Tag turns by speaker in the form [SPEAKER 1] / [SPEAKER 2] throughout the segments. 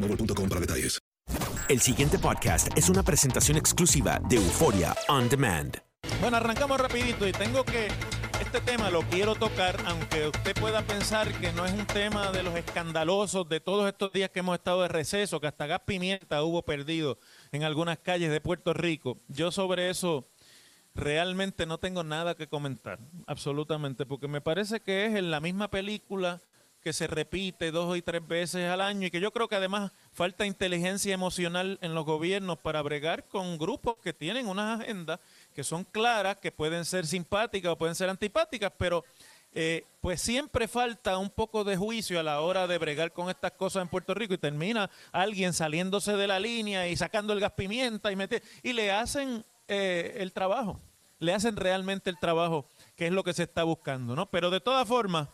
[SPEAKER 1] boostmobile.com para detalles.
[SPEAKER 2] El siguiente podcast es una presentación exclusiva de Euforia On Demand.
[SPEAKER 3] Bueno, arrancamos rapidito y tengo que, este tema lo quiero tocar, aunque usted pueda pensar que no es un tema de los escandalosos de todos estos días que hemos estado de receso, que hasta gas pimienta hubo perdido en algunas calles de Puerto Rico. Yo sobre eso realmente no tengo nada que comentar, absolutamente, porque me parece que es en la misma película que se repite dos y tres veces al año y que yo creo que además falta inteligencia emocional en los gobiernos para bregar con grupos que tienen unas agendas que son claras, que pueden ser simpáticas o pueden ser antipáticas, pero eh, pues siempre falta un poco de juicio a la hora de bregar con estas cosas en Puerto Rico y termina alguien saliéndose de la línea y sacando el gas pimienta y mete, y le hacen eh, el trabajo, le hacen realmente el trabajo que es lo que se está buscando, ¿no? Pero de todas formas,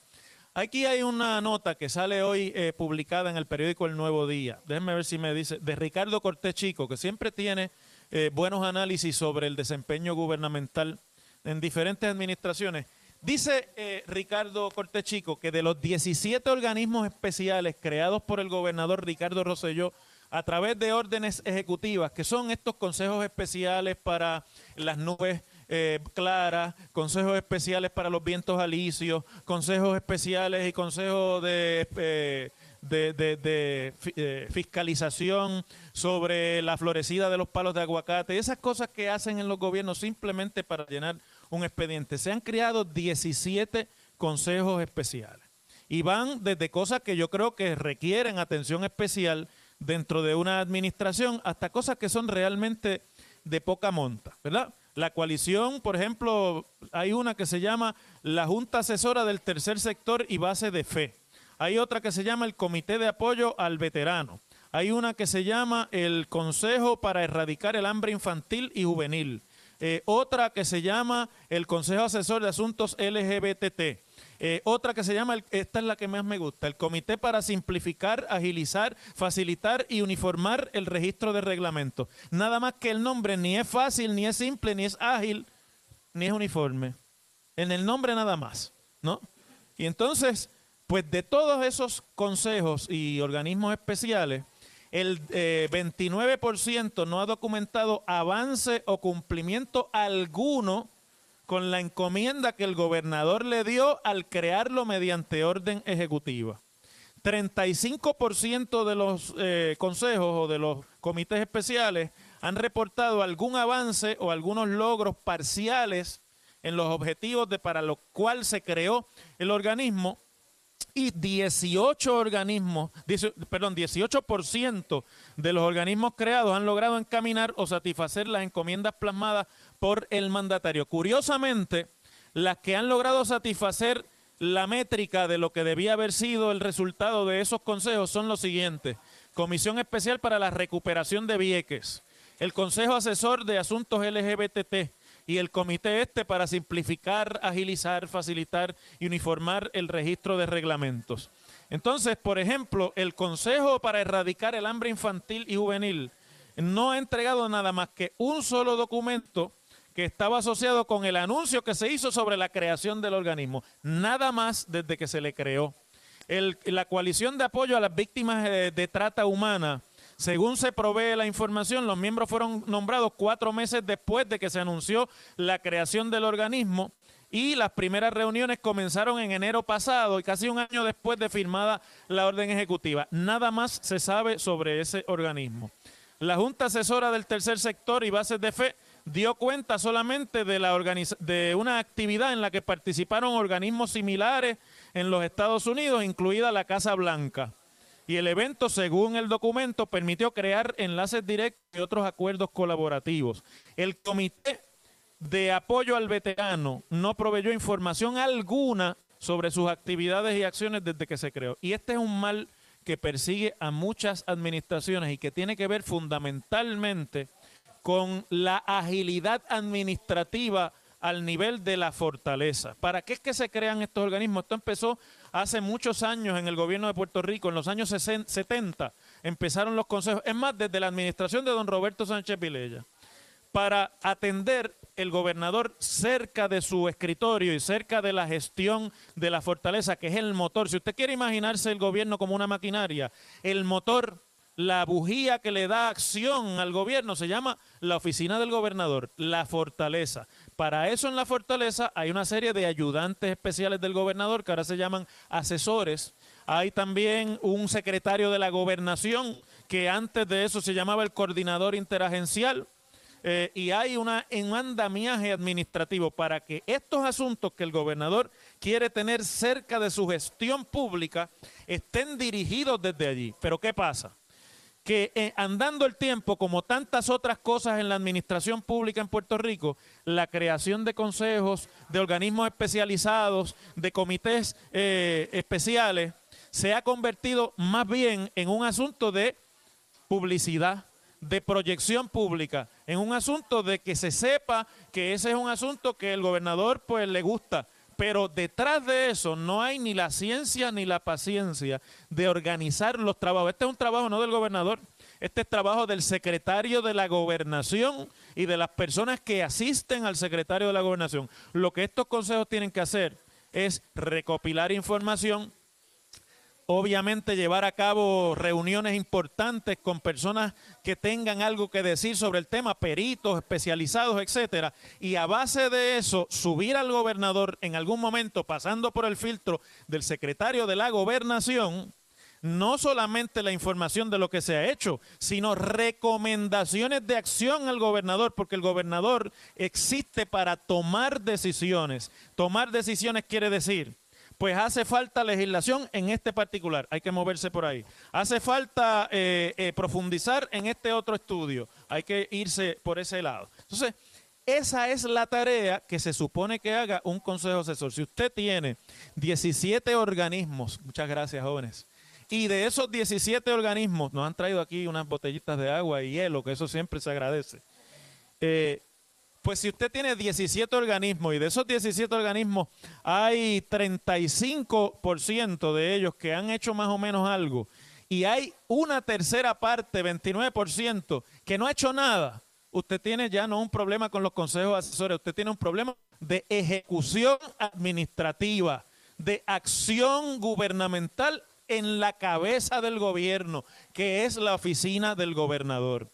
[SPEAKER 3] Aquí hay una nota que sale hoy eh, publicada en el periódico El Nuevo Día. Déjenme ver si me dice, de Ricardo Cortés Chico, que siempre tiene eh, buenos análisis sobre el desempeño gubernamental en diferentes administraciones. Dice eh, Ricardo Cortés Chico que de los 17 organismos especiales creados por el gobernador Ricardo Rosselló a través de órdenes ejecutivas, que son estos consejos especiales para las nubes eh, claras, consejos especiales para los vientos alisios, consejos especiales y consejos de, eh, de, de- eh, fiscalización sobre la florecida de los palos de aguacate, esas cosas que hacen en los gobiernos simplemente para llenar un expediente. Se han creado 17 consejos especiales y van desde cosas que yo creo que requieren atención especial dentro de una administración hasta cosas que son realmente de poca monta, ¿verdad? La coalición, por ejemplo, hay una que se llama la Junta Asesora del Tercer Sector y Base de Fe. Hay otra que se llama el Comité de Apoyo al Veterano. Hay una que se llama el Consejo para Erradicar el Hambre Infantil y Juvenil. Eh, otra que se llama el Consejo Asesor de Asuntos LGBTT. Eh, otra que se llama, esta es la que más me gusta, el Comité para Simplificar, Agilizar, Facilitar y Uniformar el Registro de Reglamentos. Nada más que el nombre ni es fácil, ni es simple, ni es ágil, ni es uniforme. En el nombre nada más, ¿no? Y entonces, pues de todos esos consejos y organismos especiales, el eh, 29% no ha documentado avance o cumplimiento alguno con la encomienda que el gobernador le dio al crearlo mediante orden ejecutiva. 35% de los eh, consejos o de los comités especiales han reportado algún avance o algunos logros parciales en los objetivos de para lo cual se creó el organismo y 18 organismos, perdón, 18% de los organismos creados han logrado encaminar o satisfacer las encomiendas plasmadas por el mandatario. Curiosamente, las que han logrado satisfacer la métrica de lo que debía haber sido el resultado de esos consejos son los siguientes. Comisión Especial para la Recuperación de Vieques, el Consejo Asesor de Asuntos LGBT y el Comité Este para simplificar, agilizar, facilitar y uniformar el registro de reglamentos. Entonces, por ejemplo, el Consejo para Erradicar el Hambre Infantil y Juvenil no ha entregado nada más que un solo documento que estaba asociado con el anuncio que se hizo sobre la creación del organismo. Nada más desde que se le creó. la coalición de apoyo a las víctimas de, de trata humana, según se provee la información, los miembros fueron nombrados cuatro meses después de que se anunció la creación del organismo y las primeras reuniones comenzaron en enero pasado y casi un año después de firmada la orden ejecutiva. Nada más se sabe sobre ese organismo. La Junta Asesora del Tercer Sector y Bases de Fe dio cuenta solamente de, la de una actividad en la que participaron organismos similares en los Estados Unidos, incluida la Casa Blanca. Y el evento, según el documento, permitió crear enlaces directos y otros acuerdos colaborativos. El Comité de Apoyo al Veterano no proveyó información alguna sobre sus actividades y acciones desde que se creó. Y este es un mal que persigue a muchas administraciones y que tiene que ver fundamentalmente con la agilidad administrativa al nivel de la fortaleza. ¿Para qué es que se crean estos organismos? Esto empezó hace muchos años en el gobierno de Puerto Rico, en los años 70 empezaron los consejos, es más, desde la administración de don Roberto Sánchez Vilella, para atender el gobernador cerca de su escritorio y cerca de la gestión de la fortaleza, que es el motor. Si usted quiere imaginarse el gobierno como una maquinaria, el motor la bujía que le da acción al gobierno se llama la oficina del gobernador, la fortaleza. Para eso en la fortaleza hay una serie de ayudantes especiales del gobernador que ahora se llaman asesores. Hay también un secretario de la gobernación que antes de eso se llamaba el coordinador interagencial. Eh, y hay una, un andamiaje administrativo para que estos asuntos que el gobernador quiere tener cerca de su gestión pública estén dirigidos desde allí. Pero ¿qué pasa? Que eh, andando el tiempo, como tantas otras cosas en la administración pública en Puerto Rico, la creación de consejos, de organismos especializados, de comités eh, especiales, se ha convertido más bien en un asunto de publicidad, de proyección pública, en un asunto de que se sepa que ese es un asunto que el gobernador pues le gusta, pero detrás de eso no hay ni la ciencia ni la paciencia de organizar los trabajos. Este es un trabajo no del gobernador, este es trabajo del secretario de la gobernación y de las personas que asisten al secretario de la gobernación. Lo que estos consejos tienen que hacer es recopilar información, obviamente llevar a cabo reuniones importantes con personas que tengan algo que decir sobre el tema, peritos especializados, etcétera, y a base de eso subir al gobernador en algún momento pasando por el filtro del secretario de la gobernación no solamente la información de lo que se ha hecho, sino recomendaciones de acción al gobernador, porque el gobernador existe para tomar decisiones. Tomar decisiones quiere decir pues hace falta legislación en este particular, hay que moverse por ahí. Hace falta eh, eh, profundizar en este otro estudio, hay que irse por ese lado. Entonces, esa es la tarea que se supone que haga un consejo asesor. Si usted tiene 17 organismos, muchas gracias jóvenes, y de esos 17 organismos, nos han traído aquí unas botellitas de agua y hielo, que eso siempre se agradece. Eh, pues si usted tiene 17 organismos y de esos 17 organismos hay 35% de ellos que han hecho más o menos algo y hay una tercera parte, 29%, que no ha hecho nada, usted tiene ya no un problema con los consejos asesores, usted tiene un problema de ejecución administrativa, de acción gubernamental en la cabeza del gobierno, que es la oficina del gobernador.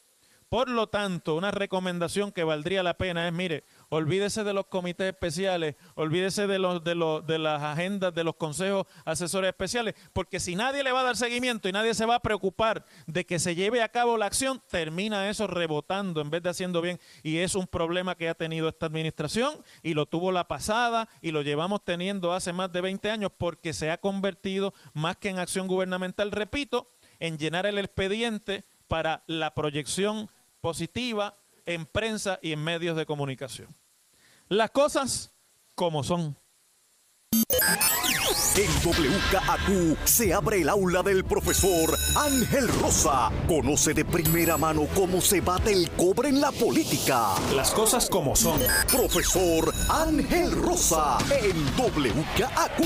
[SPEAKER 3] Por lo tanto, una recomendación que valdría la pena es, mire, olvídese de los comités especiales, olvídese de, los, de, los, de las agendas de los consejos asesores especiales, porque si nadie le va a dar seguimiento y nadie se va a preocupar de que se lleve a cabo la acción, termina eso rebotando en vez de haciendo bien. Y es un problema que ha tenido esta administración y lo tuvo la pasada y lo llevamos teniendo hace más de 20 años porque se ha convertido más que en acción gubernamental, repito, en llenar el expediente para la proyección positiva en prensa y en medios de comunicación. Las cosas como son.
[SPEAKER 2] En WKAQ se abre el aula del profesor Ángel Rosa. Conoce de primera mano cómo se bate el cobre en la política.
[SPEAKER 4] Las cosas como son.
[SPEAKER 2] Profesor Ángel Rosa en WKAQ.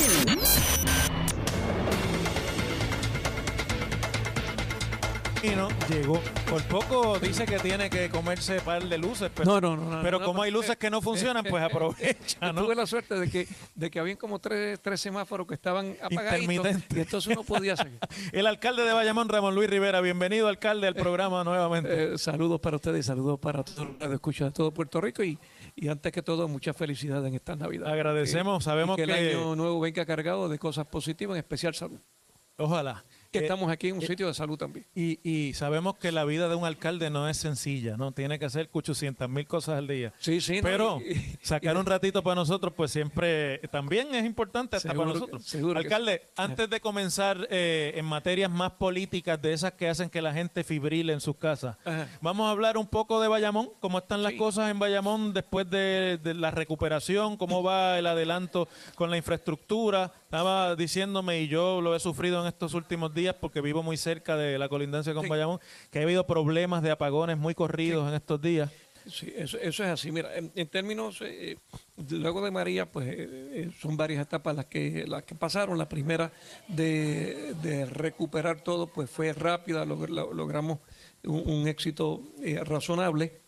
[SPEAKER 3] Llegó. Por poco dice que tiene que comerse par de luces, pero,
[SPEAKER 5] no, no, no,
[SPEAKER 3] pero como hay luces que no funcionan, pues aprovecha.
[SPEAKER 5] Tuve la suerte de que, de que habían como tres, tres semáforos que estaban apagaditos y entonces uno podía seguir.
[SPEAKER 3] El alcalde de Bayamón, Ramón Luis Rivera, bienvenido alcalde al programa nuevamente.
[SPEAKER 5] Eh, saludos para ustedes, saludos para todos los que escuchan de todo Puerto Rico y, y antes que todo, mucha felicidad en esta Navidad.
[SPEAKER 3] Agradecemos, sabemos
[SPEAKER 5] que,
[SPEAKER 3] que,
[SPEAKER 5] el año nuevo venga cargado de cosas positivas, en especial salud.
[SPEAKER 3] Ojalá
[SPEAKER 5] que estamos aquí en un sitio de salud también.
[SPEAKER 3] Y, y, sabemos que la vida de un alcalde no es sencilla, ¿no? Tiene que hacer 800 mil cosas al día.
[SPEAKER 5] Sí, sí.
[SPEAKER 3] Pero sacar un ratito para nosotros, pues siempre también es importante hasta para nosotros. Alcalde, antes de comenzar eh, en materias más políticas, de esas que hacen que la gente fibrile en sus casas, vamos a hablar un poco de Bayamón, cómo están las cosas en Bayamón después de, de la recuperación, cómo va el adelanto con la infraestructura. Estaba diciéndome, y yo lo he sufrido en estos últimos días, porque vivo muy cerca de la colindancia con Bayamón, que ha habido problemas de apagones muy corridos en estos días.
[SPEAKER 5] Sí, eso, es así. Mira, en, términos, eh, luego de María, pues eh, eh, son varias etapas las que, las que pasaron. La primera de, recuperar todo, pues fue rápida, logramos un, éxito razonable.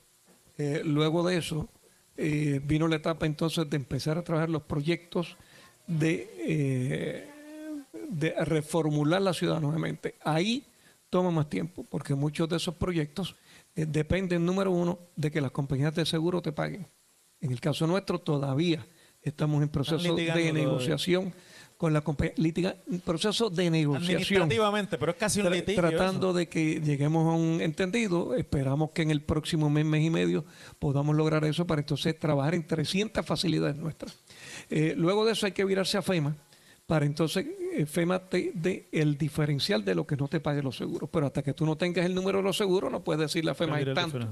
[SPEAKER 5] luego de eso, vino la etapa entonces de empezar a trabajar los proyectos de de reformular la ciudad nuevamente. Ahí toma más tiempo, porque muchos de esos proyectos eh, dependen, número uno, de que las compañías de seguro te paguen. En el caso nuestro, todavía estamos en proceso de negociación con la compañía, proceso de negociación.
[SPEAKER 3] Administrativamente, pero es casi un litigio.
[SPEAKER 5] Tratando de que lleguemos a un entendido, esperamos que en el próximo mes, mes y medio, podamos lograr eso para entonces trabajar en 300 facilidades nuestras. Eh, luego de eso hay que virarse a FEMA para entonces eh, FEMA te dé el diferencial de lo que no te pague los seguros. Pero hasta que tú no tengas el número de los seguros, no puedes decirle a FEMA es tanto.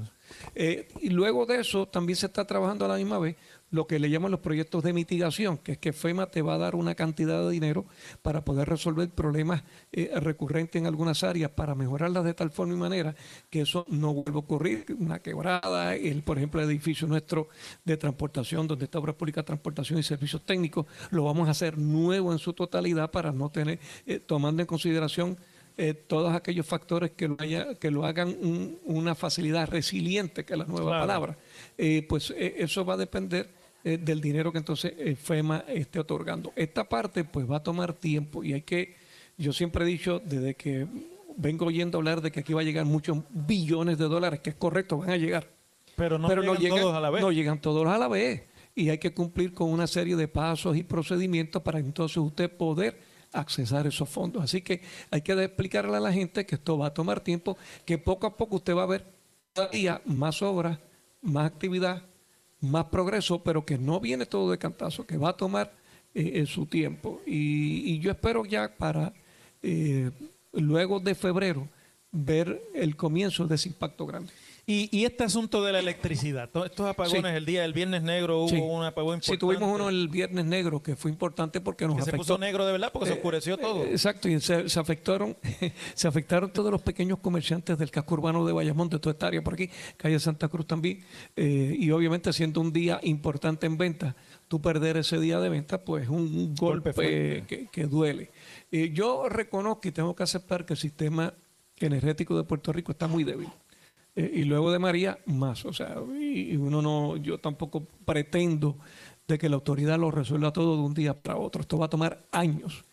[SPEAKER 5] Eh, y luego de eso, también se está trabajando a la misma vez lo que le llaman los proyectos de mitigación, que es que FEMA te va a dar una cantidad de dinero para poder resolver problemas eh, recurrentes en algunas áreas, para mejorarlas de tal forma y manera que eso no vuelva a ocurrir. Una quebrada, el, por ejemplo, el edificio nuestro de transportación, donde está Obras Públicas, Transportación y Servicios Técnicos, lo vamos a hacer nuevo en su totalidad para no tener, eh, tomando en consideración eh, todos aquellos factores que lo, haya, que lo hagan una facilidad resiliente, que es la nueva palabra. pues eso va a depender eh, del dinero que entonces el FEMA esté otorgando. Esta parte pues va a tomar tiempo y hay que, yo siempre he dicho desde que vengo oyendo hablar de que aquí va a llegar muchos billones de dólares, que es correcto, van a llegar.
[SPEAKER 3] Pero no, llegan, todos a la vez.
[SPEAKER 5] No llegan todos a la vez. Y hay que cumplir con una serie de pasos y procedimientos para entonces usted poder accesar esos fondos. Así que hay que explicarle a la gente que esto va a tomar tiempo, que poco a poco usted va a ver día más obras, más actividad, más progreso, pero que no viene todo de cantazo, que va a tomar eh, su tiempo. Y, yo espero ya para eh, luego de febrero ver el comienzo de ese impacto grande.
[SPEAKER 3] Y, este asunto de la electricidad, todos estos apagones, el día del Viernes Negro hubo un apagón importante.
[SPEAKER 5] Sí, tuvimos uno el Viernes Negro que fue importante porque nos
[SPEAKER 3] que
[SPEAKER 5] afectó.
[SPEAKER 3] se puso negro de verdad porque se eh, oscureció todo.
[SPEAKER 5] exacto, y se, afectaron se afectaron todos los pequeños comerciantes del casco urbano de Bayamón, de toda esta área por aquí, calle Santa Cruz también, eh, y obviamente siendo un día importante en venta, tú perder ese día de venta, pues un, un golpe, que, duele. Eh, yo reconozco y tengo que aceptar que el sistema energético de Puerto Rico está muy débil. Eh, y luego de María, más. O sea, y, uno no, yo tampoco pretendo de que la autoridad lo resuelva todo de un día para otro. Esto va a tomar años.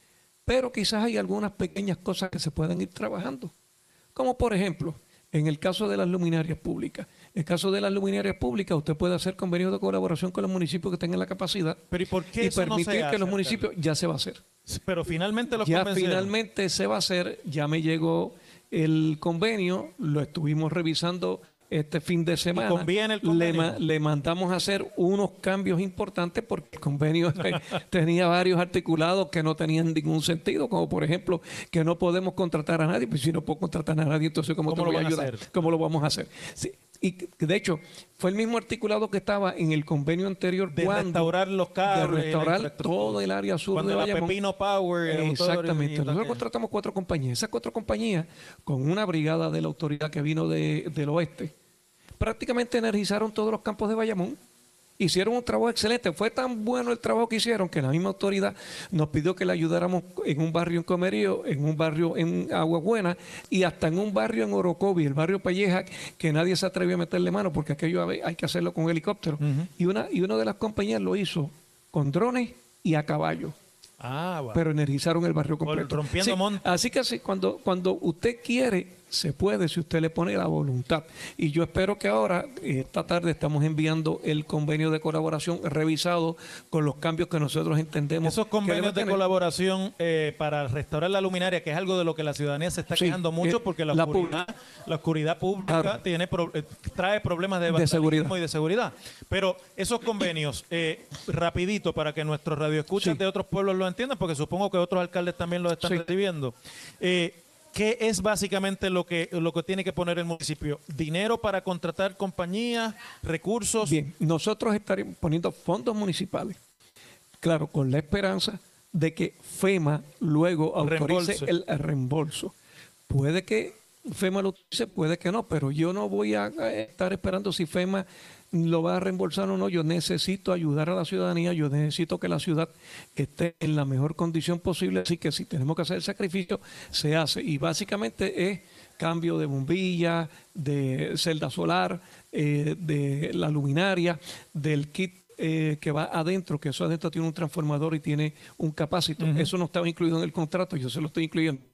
[SPEAKER 5] Pero quizás hay algunas pequeñas cosas que se pueden ir trabajando. Como por ejemplo, en el caso de las luminarias públicas, En el caso de las luminarias públicas, usted puede hacer convenios de colaboración con los municipios que tengan la capacidad
[SPEAKER 3] Pero ¿y por qué
[SPEAKER 5] y
[SPEAKER 3] eso no se
[SPEAKER 5] permitir que los municipios ya se va a hacer.
[SPEAKER 3] Pero finalmente los
[SPEAKER 5] Ya finalmente se va a hacer, ya me llegó el convenio, lo estuvimos revisando este fin de semana.
[SPEAKER 3] conviene el
[SPEAKER 5] le,
[SPEAKER 3] convenio?
[SPEAKER 5] ma- le mandamos a hacer unos cambios importantes porque el convenio te- tenía varios articulados que no tenían ningún sentido, como por ejemplo que no podemos contratar a nadie, pues si no puedo contratar a nadie, entonces ¿cómo,
[SPEAKER 3] ¿Cómo
[SPEAKER 5] te
[SPEAKER 3] lo
[SPEAKER 5] voy a
[SPEAKER 3] a
[SPEAKER 5] ayudar?
[SPEAKER 3] hacer?
[SPEAKER 5] ¿Cómo lo vamos a hacer? Sí, y de hecho fue el mismo articulado que estaba en el convenio anterior
[SPEAKER 3] de
[SPEAKER 5] cuando-
[SPEAKER 3] restaurar los
[SPEAKER 5] de
[SPEAKER 3] cables, la
[SPEAKER 5] restaurar todo el área sur
[SPEAKER 3] Cuando
[SPEAKER 5] de
[SPEAKER 3] la
[SPEAKER 5] Bayamón.
[SPEAKER 3] Pepino Power,
[SPEAKER 5] Exactamente. Nosotros contratamos cuatro compañías. Esas cuatro compañías, con una brigada de la autoridad que vino de- del oeste, prácticamente energizaron todos los campos de Bayamón. Hicieron un trabajo excelente. Fue tan bueno el trabajo que hicieron que la misma autoridad nos pidió que le ayudáramos en un barrio en Comerío, en un barrio en Agua Buena y hasta en un barrio en Orocovi, el barrio Pelleja, que nadie se atrevió a meterle mano porque aquello hay que hacerlo con helicóptero. y, una, y una de las compañías lo hizo con drones y a caballo
[SPEAKER 3] Ah, va.
[SPEAKER 5] pero energizaron el barrio
[SPEAKER 3] Por-
[SPEAKER 5] completo.
[SPEAKER 3] rompiendo
[SPEAKER 5] Sí. Así que así, cuando, cuando usted quiere, se puede si usted le pone la voluntad. Y yo espero que ahora, esta tarde, estamos enviando el convenio de colaboración revisado con los cambios que nosotros entendemos.
[SPEAKER 3] Esos
[SPEAKER 5] que
[SPEAKER 3] convenios de colaboración eh, para restaurar la luminaria, que es algo de lo que la ciudadanía se está
[SPEAKER 5] Sí,
[SPEAKER 3] quejando mucho
[SPEAKER 5] eh,
[SPEAKER 3] porque la,
[SPEAKER 5] la
[SPEAKER 3] oscuridad, la oscuridad pública
[SPEAKER 5] Claro.
[SPEAKER 3] tiene pro- eh, trae problemas de,
[SPEAKER 5] De seguridad.
[SPEAKER 3] y de seguridad. Pero esos convenios, eh, rapidito, para que nuestros radioescuchas
[SPEAKER 5] Sí.
[SPEAKER 3] de otros pueblos lo entiendan, porque supongo que otros alcaldes también lo están
[SPEAKER 5] Sí.
[SPEAKER 3] recibiendo. Eh, ¿Qué es básicamente lo que, lo que tiene que poner el municipio? ¿Dinero para contratar compañías? ¿Recursos?
[SPEAKER 5] Bien, nosotros estaremos poniendo fondos municipales, claro, con la esperanza de que FEMA luego autorice el reembolso. Puede que FEMA lo utilice, puede que no, pero yo no voy a a estar esperando si FEMA lo va a reembolsar o no. Yo necesito ayudar a la ciudadanía, yo necesito que la ciudad esté en la mejor condición posible, así que si tenemos que hacer el sacrificio, se hace. Y básicamente es cambio de bombilla, de celda solar, eh, de la luminaria, del kit eh, que va adentro, que eso adentro tiene un transformador y tiene un capacitor. Eso no estaba incluido en el contrato, yo se lo estoy incluyendo.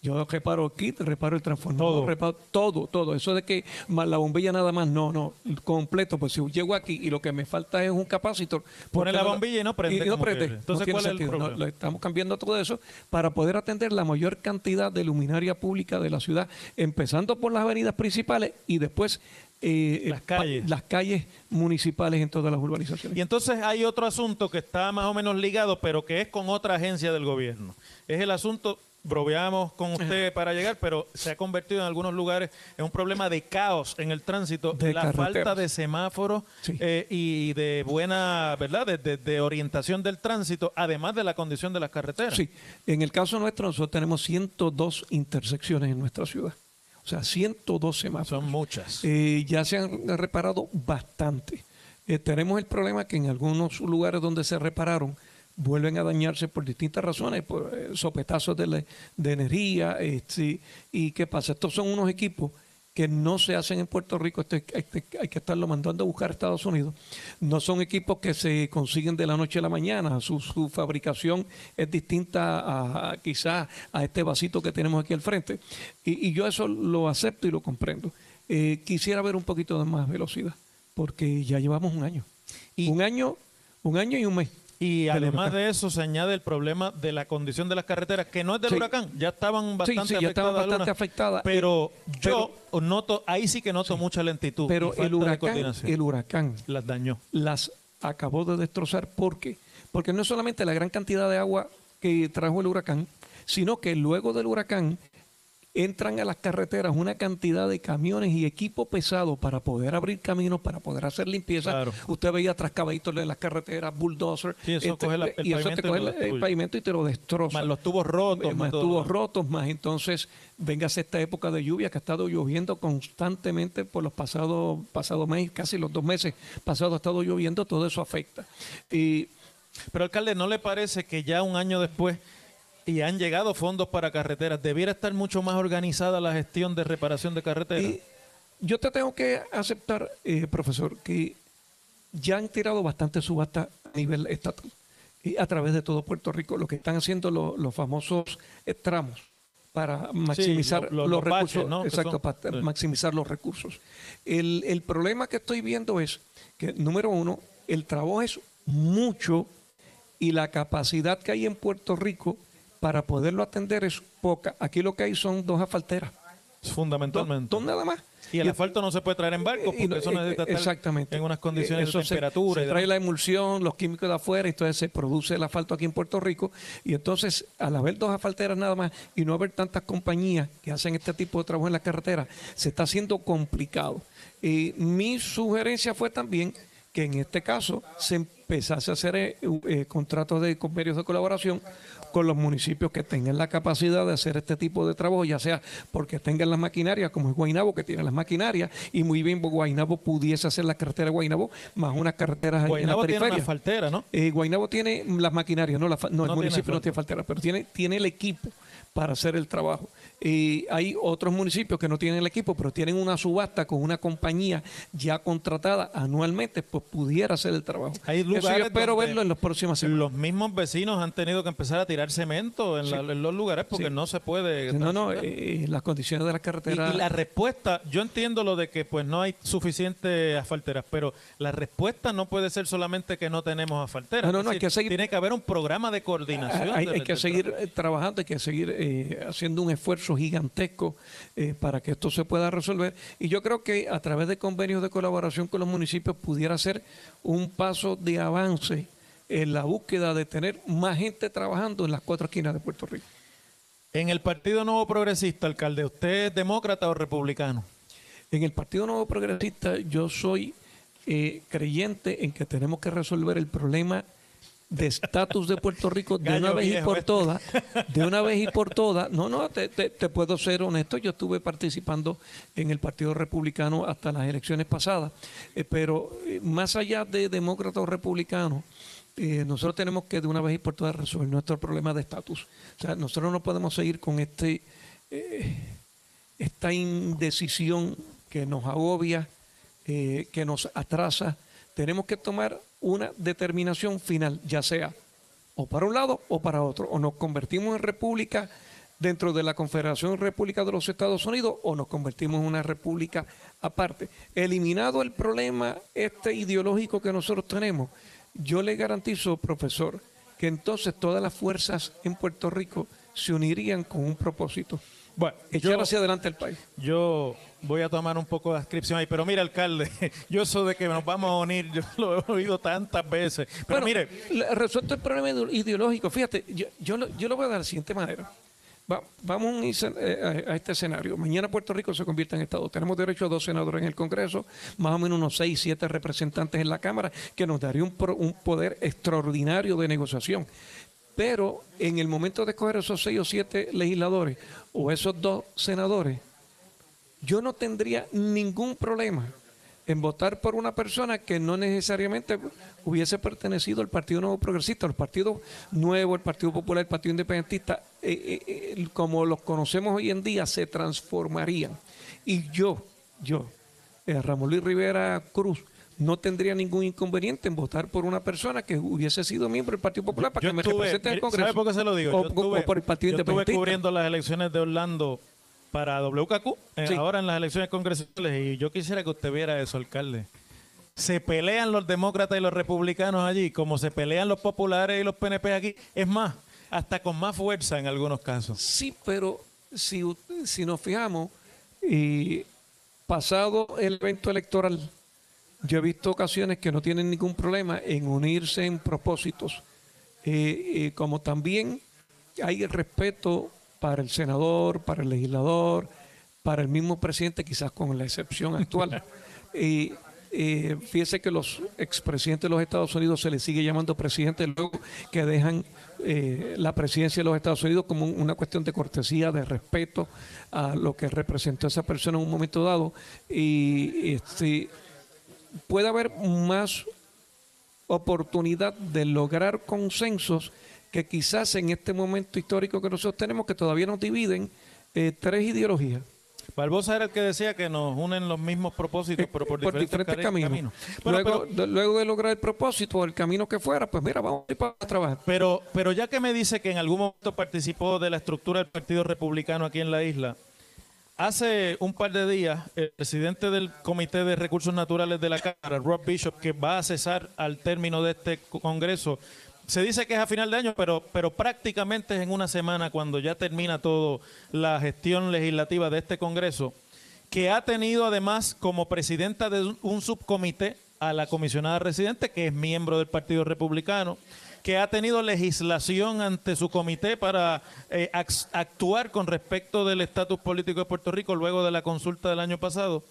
[SPEAKER 5] Yo reparo el kit, reparo el transformador,
[SPEAKER 3] Todo.
[SPEAKER 5] reparo todo, todo. Eso de que más la bombilla nada más, no, no, completo. Pues si llego aquí y lo que me falta es un capacitor. ¿por
[SPEAKER 3] Pone la bombilla y no prende,
[SPEAKER 5] Y, no prende. No
[SPEAKER 3] Entonces, ¿cuál es el.
[SPEAKER 5] No,
[SPEAKER 3] problema?
[SPEAKER 5] lo estamos cambiando todo eso para poder atender la mayor cantidad de luminaria pública de la ciudad, empezando por las avenidas principales y después eh,
[SPEAKER 3] Las
[SPEAKER 5] pa-
[SPEAKER 3] calles.
[SPEAKER 5] las calles municipales en todas las urbanizaciones.
[SPEAKER 3] Y entonces hay otro asunto que está más o menos ligado, pero que es con otra agencia del gobierno. Es el asunto, broveamos con usted para llegar, pero se ha convertido en algunos lugares en un problema de caos en el tránsito,
[SPEAKER 5] De
[SPEAKER 3] la
[SPEAKER 5] carreteras.
[SPEAKER 3] falta de semáforos
[SPEAKER 5] Sí.
[SPEAKER 3] eh, y de buena, ¿verdad?, de, de- de orientación del tránsito, además de la condición de las carreteras.
[SPEAKER 5] Sí, en el caso nuestro nosotros tenemos 102 intersecciones en nuestra ciudad. O sea, 102 semáforos.
[SPEAKER 3] Son muchas.
[SPEAKER 5] Eh, ya se han reparado bastante. Eh, tenemos el problema que en algunos lugares donde se repararon vuelven a dañarse por distintas razones, por eh, sopetazos de, la- de energía. este, ¿Y qué pasa? Estos son unos equipos que no se hacen en Puerto Rico, este- este- hay que estarlo mandando a buscar a Estados Unidos. No son equipos que se consiguen de la noche a la mañana, su, su fabricación es distinta a, a quizás a este vasito que tenemos aquí al frente. Y, y yo eso lo acepto y lo comprendo. Eh, quisiera ver un poquito de más velocidad, porque ya llevamos un año.
[SPEAKER 3] Y-
[SPEAKER 5] un año, un año y un mes.
[SPEAKER 3] Y además de eso se añade el problema de la condición de las carreteras, que no es del
[SPEAKER 5] Sí.
[SPEAKER 3] huracán, ya estaban bastante
[SPEAKER 5] sí, ya estaban
[SPEAKER 3] afectadas
[SPEAKER 5] bastante
[SPEAKER 3] algunas,
[SPEAKER 5] afectadas.
[SPEAKER 3] Pero
[SPEAKER 5] Eh,
[SPEAKER 3] yo noto, ahí sí que noto mucha lentitud.
[SPEAKER 5] Pero el huracán, el huracán
[SPEAKER 3] las dañó.
[SPEAKER 5] las acabó de destrozar. ¿Por qué? Porque no es solamente la gran cantidad de agua que trajo el huracán, sino que luego del huracán entran a las carreteras una cantidad de camiones y equipo pesado para poder abrir caminos, para poder hacer limpieza.
[SPEAKER 3] Claro.
[SPEAKER 5] Usted veía atrás caballitos en las carreteras, bulldozer,
[SPEAKER 3] Sí, eso coge la- el
[SPEAKER 5] y eso te coge el- pavimento y te lo destroza.
[SPEAKER 3] Más los tubos rotos.
[SPEAKER 5] Eh,
[SPEAKER 3] más todo.
[SPEAKER 5] tubos rotos, más entonces véngase esta época de lluvia que ha estado lloviendo constantemente por los pasados pasados meses, casi los dos meses pasados ha estado lloviendo, todo eso afecta. Y
[SPEAKER 3] Pero alcalde, ¿no le parece que ya un año después y han llegado fondos para carreteras, debiera estar mucho más organizada la gestión de reparación de carreteras?
[SPEAKER 5] Y yo te tengo que aceptar, eh, profesor, que ya han tirado bastante subasta a nivel estatal y a través de todo Puerto Rico, lo que están haciendo lo- los famosos eh, tramos. para maximizar
[SPEAKER 3] lo- lo-
[SPEAKER 5] los
[SPEAKER 3] baches,
[SPEAKER 5] recursos. Exacto,
[SPEAKER 3] son-
[SPEAKER 5] para
[SPEAKER 3] sí.
[SPEAKER 5] maximizar los recursos. El, el problema que estoy viendo es que, número uno, el trabajo es mucho y la capacidad que hay en Puerto Rico para poderlo atender es poca. Aquí lo que hay son dos asfalteras.
[SPEAKER 3] Fundamentalmente.
[SPEAKER 5] Dos, dos nada más.
[SPEAKER 3] Y el
[SPEAKER 5] Y-
[SPEAKER 3] asfalto no se puede traer en barco porque
[SPEAKER 5] y
[SPEAKER 3] eso
[SPEAKER 5] eh,
[SPEAKER 3] necesita estar
[SPEAKER 5] exactamente.
[SPEAKER 3] en unas condiciones
[SPEAKER 5] Eso
[SPEAKER 3] de
[SPEAKER 5] se-
[SPEAKER 3] temperatura.
[SPEAKER 5] Se,
[SPEAKER 3] y
[SPEAKER 5] trae la emulsión, los químicos de afuera, y entonces se produce el asfalto aquí en Puerto Rico. Y entonces, al haber dos asfalteras nada más y no haber tantas compañías que hacen este tipo de trabajo en la carretera, se está haciendo complicado. Y mi sugerencia fue también que en este caso se empezase a hacer eh, eh, contratos de convenios de colaboración con los municipios que tengan la capacidad de hacer este tipo de trabajo, ya sea porque tengan las maquinarias, como es Guainabo, que tiene las maquinarias, y muy bien Guainabo pudiese hacer la carretera de Guainabo, más unas carreteras en la
[SPEAKER 3] tiene
[SPEAKER 5] periferia.
[SPEAKER 3] una faltera, ¿no?
[SPEAKER 5] Eh, Guaynabo tiene las maquinarias, no, la no, el
[SPEAKER 3] No tiene
[SPEAKER 5] municipio no tiene faltera, pero tiene, tiene el equipo para hacer el trabajo. Y hay otros municipios que no tienen el equipo, pero tienen una subasta con una compañía ya contratada anualmente, pues pudiera hacer el trabajo.
[SPEAKER 3] Hay
[SPEAKER 5] Eso
[SPEAKER 3] lugares
[SPEAKER 5] yo espero verlo en las próximas semanas.
[SPEAKER 3] Los mismos vecinos han tenido que empezar a tirar cemento en, la- en los lugares porque
[SPEAKER 5] Sí.
[SPEAKER 3] no se puede.
[SPEAKER 5] No, no, eh, las condiciones de la carretera.
[SPEAKER 3] y la respuesta, yo entiendo lo de que pues no hay suficientes asfalteras, pero la respuesta no puede ser solamente que no tenemos asfalteras.
[SPEAKER 5] No, no, no, hay que seguir-
[SPEAKER 3] Tiene que haber un programa de coordinación.
[SPEAKER 5] Hay,
[SPEAKER 3] del-
[SPEAKER 5] hay que seguir eh, trabajando, hay que seguir eh, haciendo un esfuerzo gigantesco eh, para que esto se pueda resolver. Y yo creo que a través de convenios de colaboración con los municipios pudiera ser un paso de avance en la búsqueda de tener más gente trabajando en las cuatro esquinas de Puerto Rico.
[SPEAKER 3] En el Partido Nuevo Progresista, alcalde, ¿usted es demócrata o republicano?
[SPEAKER 5] En el Partido Nuevo Progresista yo soy eh, creyente en que tenemos que resolver el problema de estatus de Puerto Rico de
[SPEAKER 3] Gallo
[SPEAKER 5] una vez y por
[SPEAKER 3] este.
[SPEAKER 5] todas, de una vez y por todas. No, no, te, te- te puedo ser honesto, yo estuve participando en el Partido Republicano hasta las elecciones pasadas, eh, pero eh, más allá de demócrata o republicano, eh, nosotros tenemos que de una vez y por todas resolver nuestro problema de estatus. O sea, nosotros no podemos seguir con este... eh, esta indecisión que nos agobia, que nos atrasa, tenemos que tomar una determinación final, ya sea o para un lado o para otro, o nos convertimos en república dentro de la Confederación República de los Estados Unidos o nos convertimos en una república aparte. Eliminado el problema este ideológico que nosotros tenemos, yo le garantizo, profesor, que entonces todas las fuerzas en Puerto Rico se unirían con un propósito.
[SPEAKER 3] Bueno,
[SPEAKER 5] echar
[SPEAKER 3] yo-
[SPEAKER 5] hacia adelante el país.
[SPEAKER 3] Yo voy a tomar un poco de ascripción ahí, pero mire, alcalde, yo eso de que nos vamos a unir, yo lo he oído tantas veces. Pero
[SPEAKER 5] Bueno,
[SPEAKER 3] mire,
[SPEAKER 5] resuelto el problema ide- ideológico. Fíjate, yo, yo, lo, yo lo voy a dar de la siguiente manera. Va- vamos a, eh, a- este escenario. Mañana Puerto Rico se convierte en Estado. Tenemos derecho a dos senadores en el Congreso, más o menos unos seis, siete representantes en la Cámara, que nos daría un, un poder extraordinario de negociación. Pero en el momento de escoger esos seis o siete legisladores o esos dos senadores, yo no tendría ningún problema en votar por una persona que no necesariamente hubiese pertenecido al Partido Nuevo Progresista, al Partido Nuevo, el Partido Popular, el Partido Independentista, eh, eh, eh, como los conocemos hoy en día, se transformarían. Y yo, yo, eh, Ramón Luis Rivera Cruz, no tendría ningún inconveniente en votar por una persona que hubiese sido miembro del Partido Popular para
[SPEAKER 3] yo
[SPEAKER 5] que me
[SPEAKER 3] estuve,
[SPEAKER 5] represente en el Congreso.
[SPEAKER 3] ¿sabe por qué se lo digo?
[SPEAKER 5] O,
[SPEAKER 3] Yo
[SPEAKER 5] o por el Partido
[SPEAKER 3] yo estuve
[SPEAKER 5] Independentista.
[SPEAKER 3] cubriendo las elecciones de Orlando para WKQ, eh,
[SPEAKER 5] Sí.
[SPEAKER 3] ahora en las elecciones congresuales, y yo quisiera que usted viera eso, alcalde. Se pelean los demócratas y los republicanos allí, como se pelean los populares y los PNP aquí. Es más, hasta con más fuerza en algunos casos.
[SPEAKER 5] Sí, pero si, si nos fijamos, y pasado el evento electoral, yo he visto ocasiones que no tienen ningún problema en unirse en propósitos, Eh, eh, como también hay el respeto para el senador, para el legislador, para el mismo presidente, quizás con la excepción actual. Y eh, fíjese que los expresidentes de los Estados Unidos se les sigue llamando presidente luego que dejan eh, la presidencia de los Estados Unidos como un- una cuestión de cortesía, de respeto a lo que representó esa persona en un momento dado. Y este, puede haber más oportunidad de lograr consensos que quizás en este momento histórico que nosotros tenemos, que todavía nos dividen eh, tres ideologías.
[SPEAKER 3] Barbosa era el que decía que nos unen los mismos propósitos, pero por, diferentes, caminos.
[SPEAKER 5] luego, luego de lograr el propósito, el camino que fuera, pues mira, vamos a ir para trabajar.
[SPEAKER 3] Pero, pero ya que me dice que en algún momento participó de la estructura del Partido Republicano aquí en la isla, Hace un par de días, el presidente del Comité de Recursos Naturales de la Cámara, Rob Bishop, que va a cesar al término de este Congreso, se dice que es a final de año, pero, pero prácticamente es en una semana cuando ya termina todo la gestión legislativa de este Congreso, que ha tenido además como presidenta de un subcomité a la comisionada residente, que es miembro del Partido Republicano, que ha tenido legislación ante su comité para eh, actuar con respecto del estatus político de Puerto Rico luego de la consulta del año pasado,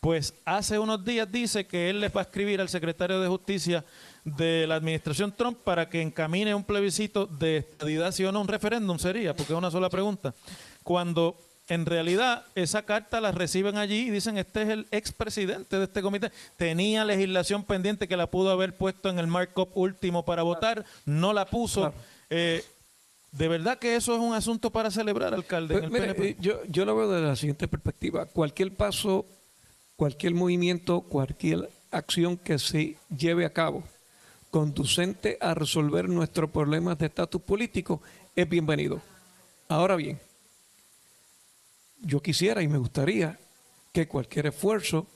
[SPEAKER 3] pues hace unos días dice que él le va a escribir al secretario de Justicia de la administración Trump para que encamine un plebiscito de estadidad, si o no, un referéndum sería, porque es una sola pregunta. Cuando en realidad esa carta la reciben allí y dicen este es el expresidente de este comité. Tenía legislación pendiente que la pudo haber puesto en el markup último para votar, no la puso. Eh, de verdad que eso es un asunto para celebrar, alcalde.
[SPEAKER 5] Eh, yo, yo lo veo desde la siguiente perspectiva. Cualquier paso, cualquier movimiento, cualquier acción que se lleve a cabo conducente a resolver nuestros problemas de estatus político es bienvenido. Ahora bien, yo quisiera y me gustaría que cualquier esfuerzo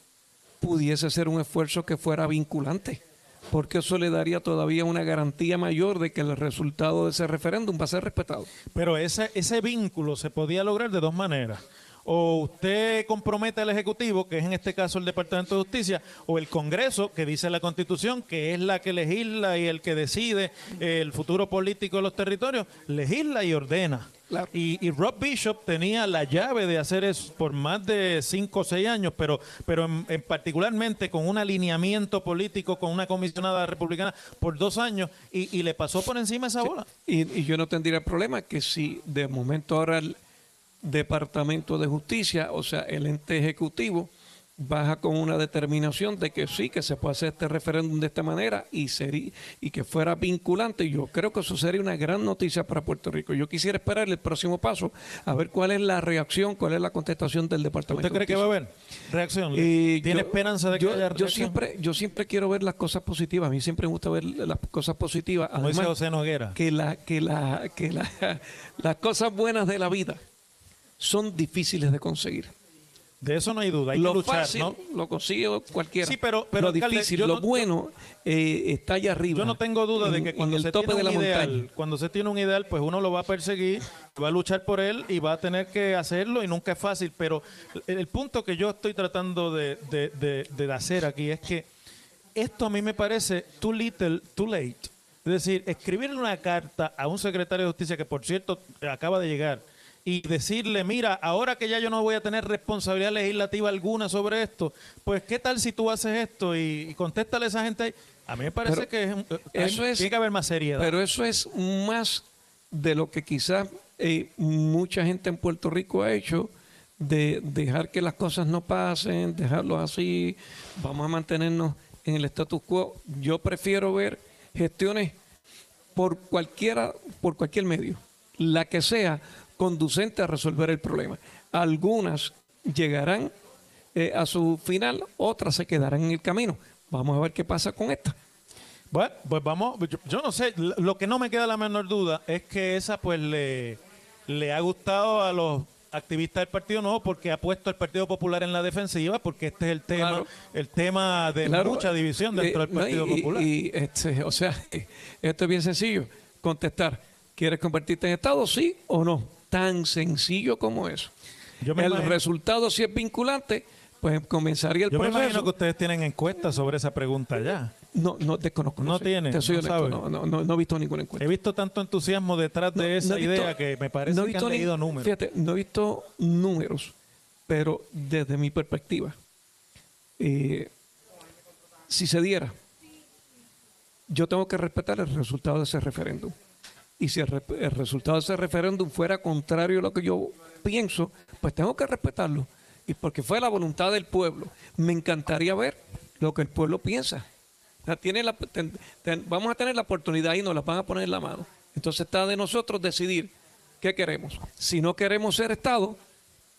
[SPEAKER 5] pudiese ser un esfuerzo que fuera vinculante, porque eso le daría todavía una garantía mayor de que el resultado de ese referéndum va a ser respetado.
[SPEAKER 3] Pero ese, ese vínculo se podía lograr de dos maneras o usted compromete al Ejecutivo, que es en este caso el Departamento de Justicia, o el Congreso, que dice la Constitución, que es la que legisla y el que decide el futuro político de los territorios, legisla y ordena. Y, Rob Bishop tenía la llave de hacer eso por más de cinco o seis años, pero, pero en, particularmente con un alineamiento político con una comisionada republicana por dos años y, le pasó por encima esa bola.
[SPEAKER 5] Y, y, yo no tendría problema que si de momento ahora el, Departamento de Justicia, o sea, el ente ejecutivo, baja con una determinación de que sí, que se puede hacer este referéndum de esta manera y, sería, y que fuera vinculante. Yo creo que eso sería una gran noticia para Puerto Rico. Yo quisiera esperar el próximo paso, a ver cuál es la reacción, cuál es la contestación del Departamento.
[SPEAKER 3] ¿Usted cree que va a haber reacción? ¿Tiene esperanza de que haya reacción?
[SPEAKER 5] Yo siempre, yo siempre quiero ver las cosas positivas. A mí siempre me gusta ver las cosas positivas.
[SPEAKER 3] Además, José Noguera.
[SPEAKER 5] Que, la, que, la, que la, las cosas buenas de la vida son difíciles de conseguir.
[SPEAKER 3] De eso no hay duda, hay lo que luchar,
[SPEAKER 5] fácil,
[SPEAKER 3] ¿no?
[SPEAKER 5] Lo consigue cualquiera.
[SPEAKER 3] Sí, pero, pero
[SPEAKER 5] lo difícil, lo bueno eh, está allá arriba.
[SPEAKER 3] Yo no tengo duda de que cuando se tope tiene un ideal, cuando se tiene un ideal, pues uno lo va a perseguir, va a luchar por él y va a tener que hacerlo y nunca es fácil. Pero el, punto que yo estoy tratando de, de, de hacer aquí es que esto a mí me parece too little, too late. Es decir, escribirle una carta a un secretario de justicia que, por cierto, acaba de llegar y decirle, mira, ahora que ya yo no voy a tener responsabilidad legislativa alguna sobre esto, pues qué tal si tú haces esto y, y contéstale a esa gente ahí. A mí me parece que es, eso es, tiene que haber más seriedad.
[SPEAKER 5] Pero eso es más de lo que quizás eh, mucha gente en Puerto Rico ha hecho, de dejar que las cosas no pasen, dejarlo así, vamos a mantenernos en el status quo. Yo prefiero ver gestiones por cualquiera, por cualquier medio, la que sea, conducente a resolver el problema. Algunas llegarán eh, a su final, otras se quedarán en el camino. Vamos a ver qué pasa con esta.
[SPEAKER 3] Bueno, pues vamos, yo, no sé, lo que no me queda la menor duda es que esa pues le, le ha gustado a los activistas del Partido Nuevo porque ha puesto al Partido Popular en la defensiva porque este es el tema el tema de mucha división dentro del eh, Partido Popular.
[SPEAKER 5] Y, este, o sea, esto es bien sencillo, contestar, ¿quieres convertirte en Estado sí o no? Tan sencillo como eso. el resultado, si es vinculante, pues comenzaría el
[SPEAKER 3] yo
[SPEAKER 5] proceso.
[SPEAKER 3] Yo me imagino que ustedes tienen encuestas sobre esa pregunta ya.
[SPEAKER 5] No, no desconozco.
[SPEAKER 3] No, tiene.
[SPEAKER 5] No, no, no, he visto ninguna encuesta.
[SPEAKER 3] He visto tanto entusiasmo detrás de esa idea que me parece que han leído números.
[SPEAKER 5] Fíjate, no he visto números, pero desde mi perspectiva, eh, si se diera, yo tengo que respetar el resultado de ese referéndum. Y si el, resultado de ese referéndum fuera contrario a lo que yo pienso, pues tengo que respetarlo. Y porque fue la voluntad del pueblo. Me encantaría ver lo que el pueblo piensa. tiene la, vamos a tener la oportunidad y nos la van a poner en la mano. Entonces está de nosotros decidir qué queremos. Si no queremos ser Estado,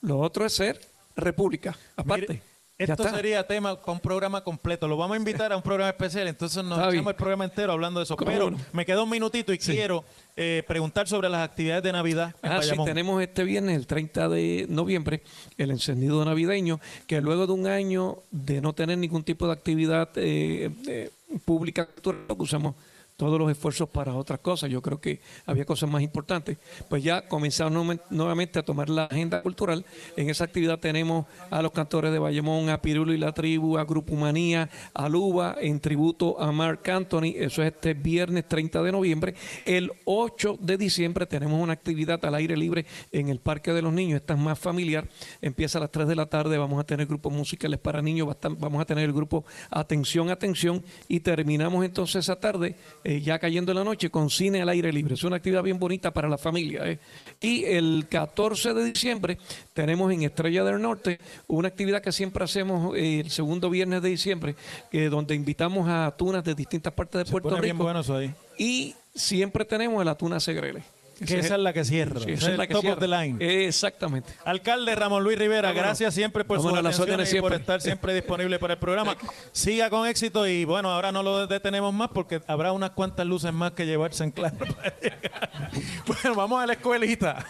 [SPEAKER 5] lo otro es ser República. Aparte.
[SPEAKER 3] Esto sería tema con un programa completo. Lo vamos a invitar a un programa especial, entonces nos
[SPEAKER 5] bien.
[SPEAKER 3] echamos el programa entero hablando de eso.
[SPEAKER 5] ¿Cómo
[SPEAKER 3] Pero
[SPEAKER 5] no?
[SPEAKER 3] me queda un minutito y quiero eh, preguntar sobre las actividades de Navidad en
[SPEAKER 5] Ah, sí, tenemos este viernes, el 30 de noviembre, el encendido navideño, que luego de un año de no tener ningún tipo de actividad eh, eh, pública, que usamos todos los esfuerzos para otras cosas. Yo creo que había cosas más importantes. Pues ya comenzamos nuevamente- a tomar la agenda cultural. En esa actividad tenemos a los cantores de Bayamón, a Pirulo y la Tribu, a Grupo Humanía, a Luba, en tributo a Mark Anthony. Eso es este viernes 30 de noviembre. El 8 de diciembre tenemos una actividad al aire libre en el Parque de los Niños. Esta es más familiar. Empieza a las 3 de la tarde. Vamos a tener grupos musicales para niños. Vamos a tener el grupo Atención, Atención. Y terminamos entonces esa tarde, eh, ya cayendo en la noche, con cine al aire libre. Es una actividad bien bonita para la familia. eh. Y el 14 de diciembre tenemos en Estrella del Norte una actividad que siempre hacemos eh, el segundo viernes de diciembre, que donde invitamos a tunas de distintas partes de Puerto
[SPEAKER 3] Pone bien
[SPEAKER 5] Rico.
[SPEAKER 3] bueno eso ahí.
[SPEAKER 5] Y siempre tenemos la tuna Segrele.
[SPEAKER 3] Que esa es la que cierra.
[SPEAKER 5] Sí,
[SPEAKER 3] Esa
[SPEAKER 5] es la que
[SPEAKER 3] top
[SPEAKER 5] cierra.
[SPEAKER 3] of the line.
[SPEAKER 5] Exactamente.
[SPEAKER 3] Alcalde Ramón Luis Rivera,
[SPEAKER 5] Vámonos.
[SPEAKER 3] gracias siempre por
[SPEAKER 5] Vámonos
[SPEAKER 3] sus atenciones y por estar siempre disponible para el programa. Siga con éxito y bueno, ahora no lo detenemos más porque habrá unas cuantas luces más que llevarse en claro. bueno, vamos a la escuelita.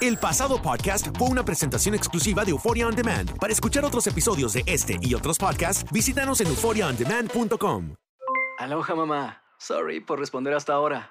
[SPEAKER 4] El pasado podcast fue una presentación exclusiva de Euphoria On Demand. Para escuchar otros episodios de este y otros podcasts, visítanos en euphoriaondemand.com.
[SPEAKER 6] Aloha mamá. Sorry por responder hasta ahora.